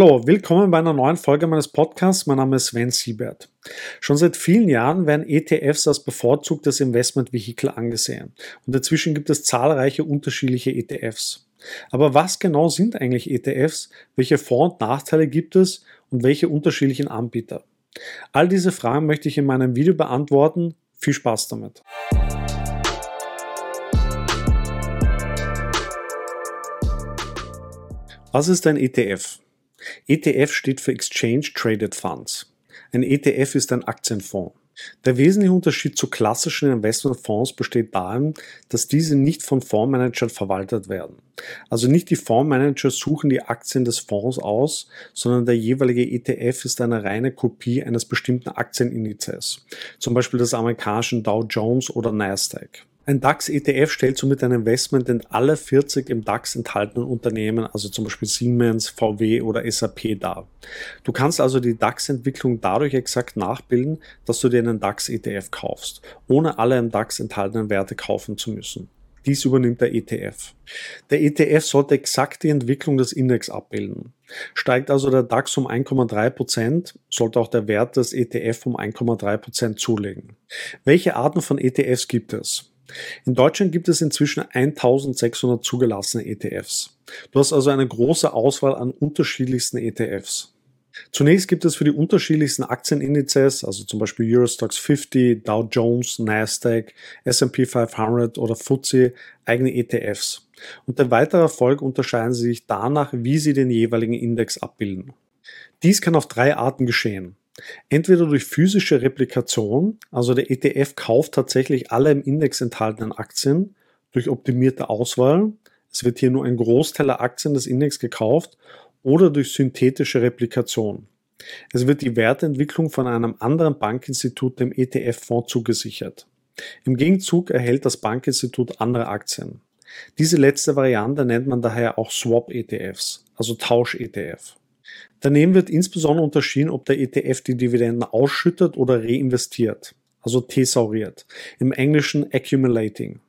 Hallo, willkommen bei einer neuen Folge meines Podcasts. Mein Name ist Sven Siebert. Schon seit vielen Jahren werden ETFs als bevorzugtes Investmentvehikel angesehen und dazwischen gibt es zahlreiche unterschiedliche ETFs. Aber was genau sind eigentlich ETFs? Welche Vor- und Nachteile gibt es und welche unterschiedlichen Anbieter? All diese Fragen möchte ich in meinem Video beantworten. Viel Spaß damit. Was ist ein ETF? ETF steht für Exchange Traded Funds. Ein ETF ist ein Aktienfonds. Der wesentliche Unterschied zu klassischen Investmentfonds besteht darin, dass diese nicht von Fondsmanagern verwaltet werden. Also nicht die Fondsmanager suchen die Aktien des Fonds aus, sondern der jeweilige ETF ist eine reine Kopie eines bestimmten Aktienindizes, zum Beispiel des amerikanischen Dow Jones oder Nasdaq. Ein DAX-ETF stellt somit ein Investment in alle 40 im DAX enthaltenen Unternehmen, also zum Beispiel Siemens, VW oder SAP dar. Du kannst also die DAX-Entwicklung dadurch exakt nachbilden, dass du dir einen DAX-ETF kaufst, ohne alle im DAX enthaltenen Werte kaufen zu müssen. Dies übernimmt der ETF. Der ETF sollte exakt die Entwicklung des Index abbilden. Steigt also der DAX um 1,3%, sollte auch der Wert des ETF um 1,3% zulegen. Welche Arten von ETFs gibt es? In Deutschland gibt es inzwischen 1600 zugelassene ETFs. Du hast also eine große Auswahl an unterschiedlichsten ETFs. Zunächst gibt es für die unterschiedlichsten Aktienindizes, also zum Beispiel Eurostox 50, Dow Jones, Nasdaq, S&P 500 oder FTSE, eigene ETFs. Und in weiterer Folge unterscheiden sie sich danach, wie sie den jeweiligen Index abbilden. Dies kann auf drei Arten geschehen. Entweder durch physische Replikation, also der ETF kauft tatsächlich alle im Index enthaltenen Aktien durch optimierte Auswahl. Es wird hier nur ein Großteil der Aktien des Index gekauft oder durch synthetische Replikation. Es wird die Wertentwicklung von einem anderen Bankinstitut dem ETF-Fonds zugesichert. Im Gegenzug erhält das Bankinstitut andere Aktien. Diese letzte Variante nennt man daher auch Swap-ETFs, also Tausch-ETF. Daneben wird insbesondere unterschieden, ob der ETF die Dividenden ausschüttet oder reinvestiert, also thesauriert, im Englischen accumulating.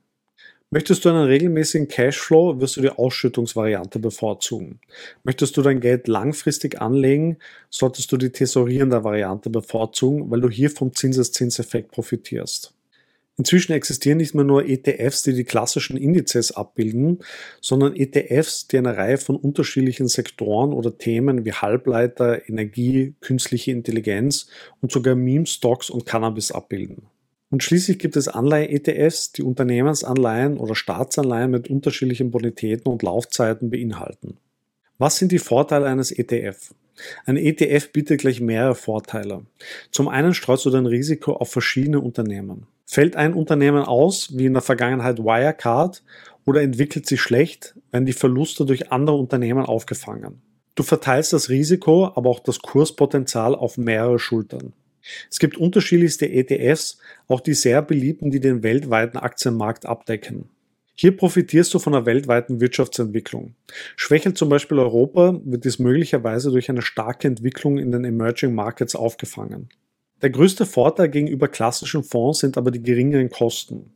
Möchtest du einen regelmäßigen Cashflow, wirst du die Ausschüttungsvariante bevorzugen. Möchtest du dein Geld langfristig anlegen, solltest du die thesaurierende Variante bevorzugen, weil du hier vom Zinseszinseffekt profitierst. Inzwischen existieren nicht mehr nur ETFs, die die klassischen Indizes abbilden, sondern ETFs, die eine Reihe von unterschiedlichen Sektoren oder Themen wie Halbleiter, Energie, künstliche Intelligenz und sogar Meme-Stocks und Cannabis abbilden. Und schließlich gibt es Anleihe-ETFs, die Unternehmensanleihen oder Staatsanleihen mit unterschiedlichen Bonitäten und Laufzeiten beinhalten. Was sind die Vorteile eines ETF? Ein ETF bietet gleich mehrere Vorteile. Zum einen streust du dein Risiko auf verschiedene Unternehmen. Fällt ein Unternehmen aus, wie in der Vergangenheit Wirecard, oder entwickelt sich schlecht, werden die Verluste durch andere Unternehmen aufgefangen. Du verteilst das Risiko, aber auch das Kurspotenzial auf mehrere Schultern. Es gibt unterschiedlichste ETFs, auch die sehr beliebten, die den weltweiten Aktienmarkt abdecken. Hier profitierst du von der weltweiten Wirtschaftsentwicklung. Schwächelt zum Beispiel Europa, wird dies möglicherweise durch eine starke Entwicklung in den Emerging Markets aufgefangen. Der größte Vorteil gegenüber klassischen Fonds sind aber die geringeren Kosten.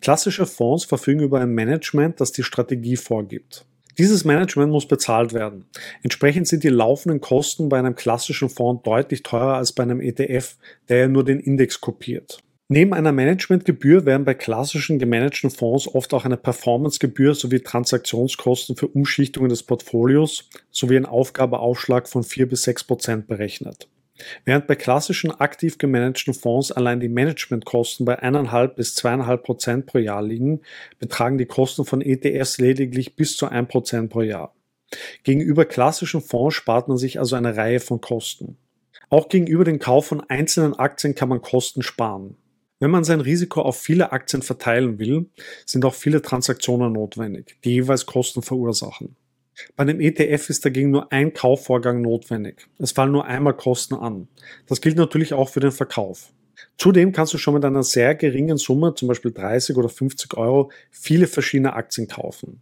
Klassische Fonds verfügen über ein Management, das die Strategie vorgibt. Dieses Management muss bezahlt werden. Entsprechend sind die laufenden Kosten bei einem klassischen Fonds deutlich teurer als bei einem ETF, der ja nur den Index kopiert. Neben einer Managementgebühr werden bei klassischen gemanagten Fonds oft auch eine Performancegebühr sowie Transaktionskosten für Umschichtungen des Portfolios sowie ein Aufgabeaufschlag von 4 bis 6 Prozent berechnet. Während bei klassischen aktiv gemanagten Fonds allein die Managementkosten bei 1,5 bis 2,5 Prozent pro Jahr liegen, betragen die Kosten von ETFs lediglich bis zu 1 Prozent pro Jahr. Gegenüber klassischen Fonds spart man sich also eine Reihe von Kosten. Auch gegenüber dem Kauf von einzelnen Aktien kann man Kosten sparen. Wenn man sein Risiko auf viele Aktien verteilen will, sind auch viele Transaktionen notwendig, die jeweils Kosten verursachen. Bei einem ETF ist dagegen nur ein Kaufvorgang notwendig. Es fallen nur einmal Kosten an. Das gilt natürlich auch für den Verkauf. Zudem kannst du schon mit einer sehr geringen Summe, zum Beispiel 30 oder 50 Euro, viele verschiedene Aktien kaufen.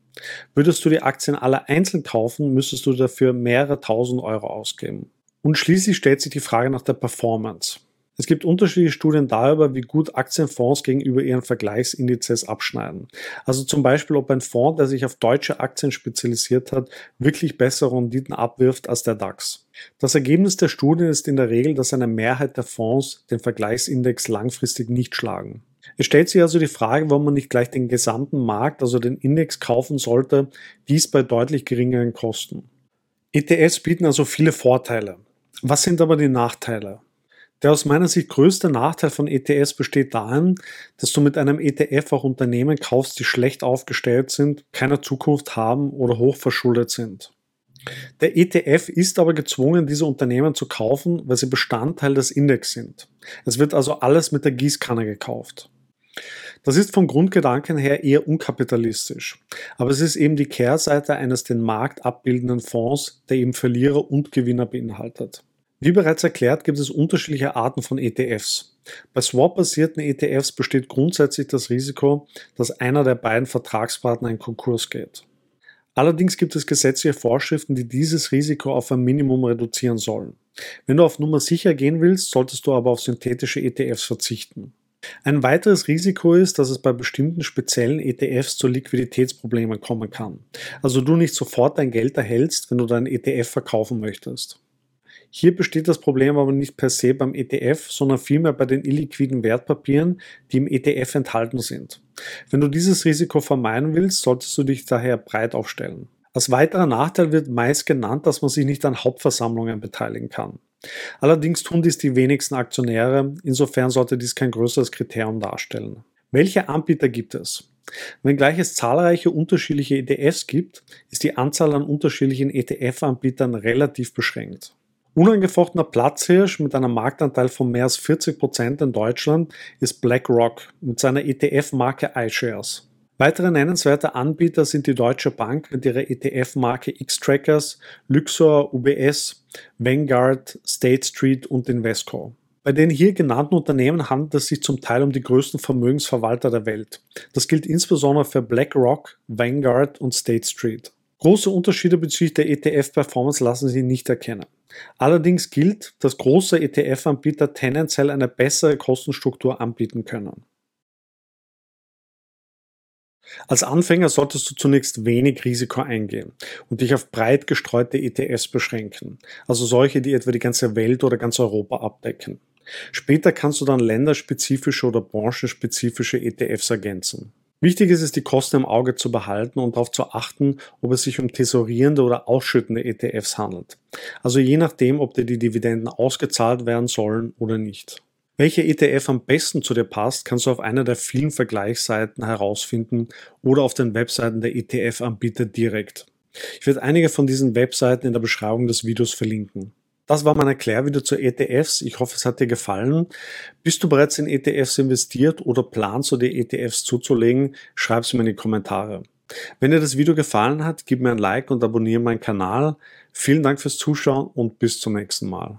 Würdest du die Aktien alle einzeln kaufen, müsstest du dafür mehrere tausend Euro ausgeben. Und schließlich stellt sich die Frage nach der Performance. Es gibt unterschiedliche Studien darüber, wie gut Aktienfonds gegenüber ihren Vergleichsindizes abschneiden. Also zum Beispiel, ob ein Fonds, der sich auf deutsche Aktien spezialisiert hat, wirklich bessere Renditen abwirft als der DAX. Das Ergebnis der Studien ist in der Regel, dass eine Mehrheit der Fonds den Vergleichsindex langfristig nicht schlagen. Es stellt sich also die Frage, warum man nicht gleich den gesamten Markt, also den Index kaufen sollte, dies bei deutlich geringeren Kosten. ETFs bieten also viele Vorteile. Was sind aber die Nachteile? Der aus meiner Sicht größte Nachteil von ETFs besteht darin, dass du mit einem ETF auch Unternehmen kaufst, die schlecht aufgestellt sind, keine Zukunft haben oder hochverschuldet sind. Der ETF ist aber gezwungen, diese Unternehmen zu kaufen, weil sie Bestandteil des Index sind. Es wird also alles mit der Gießkanne gekauft. Das ist vom Grundgedanken her eher unkapitalistisch. Aber es ist eben die Kehrseite eines den Markt abbildenden Fonds, der eben Verlierer und Gewinner beinhaltet. Wie bereits erklärt, gibt es unterschiedliche Arten von ETFs. Bei Swap-basierten ETFs besteht grundsätzlich das Risiko, dass einer der beiden Vertragspartner in Konkurs geht. Allerdings gibt es gesetzliche Vorschriften, die dieses Risiko auf ein Minimum reduzieren sollen. Wenn du auf Nummer sicher gehen willst, solltest du aber auf synthetische ETFs verzichten. Ein weiteres Risiko ist, dass es bei bestimmten speziellen ETFs zu Liquiditätsproblemen kommen kann. Also du nicht sofort dein Geld erhältst, wenn du deinen ETF verkaufen möchtest. Hier besteht das Problem aber nicht per se beim ETF, sondern vielmehr bei den illiquiden Wertpapieren, die im ETF enthalten sind. Wenn du dieses Risiko vermeiden willst, solltest du dich daher breit aufstellen. Als weiterer Nachteil wird meist genannt, dass man sich nicht an Hauptversammlungen beteiligen kann. Allerdings tun dies die wenigsten Aktionäre, insofern sollte dies kein größeres Kriterium darstellen. Welche Anbieter gibt es? Wenngleich es zahlreiche unterschiedliche ETFs gibt, ist die Anzahl an unterschiedlichen ETF-Anbietern relativ beschränkt. Unangefochtener Platzhirsch mit einem Marktanteil von mehr als 40 Prozent in Deutschland ist BlackRock mit seiner ETF-Marke iShares. Weitere nennenswerte Anbieter sind die Deutsche Bank mit ihrer ETF-Marke X-Trackers, Luxor, UBS, Vanguard, State Street und Invesco. Bei den hier genannten Unternehmen handelt es sich zum Teil um die größten Vermögensverwalter der Welt. Das gilt insbesondere für BlackRock, Vanguard und State Street. Große Unterschiede bezüglich der ETF-Performance lassen sich nicht erkennen. Allerdings gilt, dass große ETF-Anbieter tendenziell eine bessere Kostenstruktur anbieten können. Als Anfänger solltest du zunächst wenig Risiko eingehen und dich auf breit gestreute ETFs beschränken, also solche, die etwa die ganze Welt oder ganz Europa abdecken. Später kannst du dann länderspezifische oder branchenspezifische ETFs ergänzen. Wichtig ist es, die Kosten im Auge zu behalten und darauf zu achten, ob es sich um tesorierende oder ausschüttende ETFs handelt. Also je nachdem, ob dir die Dividenden ausgezahlt werden sollen oder nicht. Welche ETF am besten zu dir passt, kannst du auf einer der vielen Vergleichsseiten herausfinden oder auf den Webseiten der ETF-Anbieter direkt. Ich werde einige von diesen Webseiten in der Beschreibung des Videos verlinken. Das war mein Erklärvideo zu ETFs. Ich hoffe, es hat dir gefallen. Bist du bereits in ETFs investiert oder planst du dir ETFs zuzulegen? Schreib es mir in die Kommentare. Wenn dir das Video gefallen hat, gib mir ein Like und abonniere meinen Kanal. Vielen Dank fürs Zuschauen und bis zum nächsten Mal.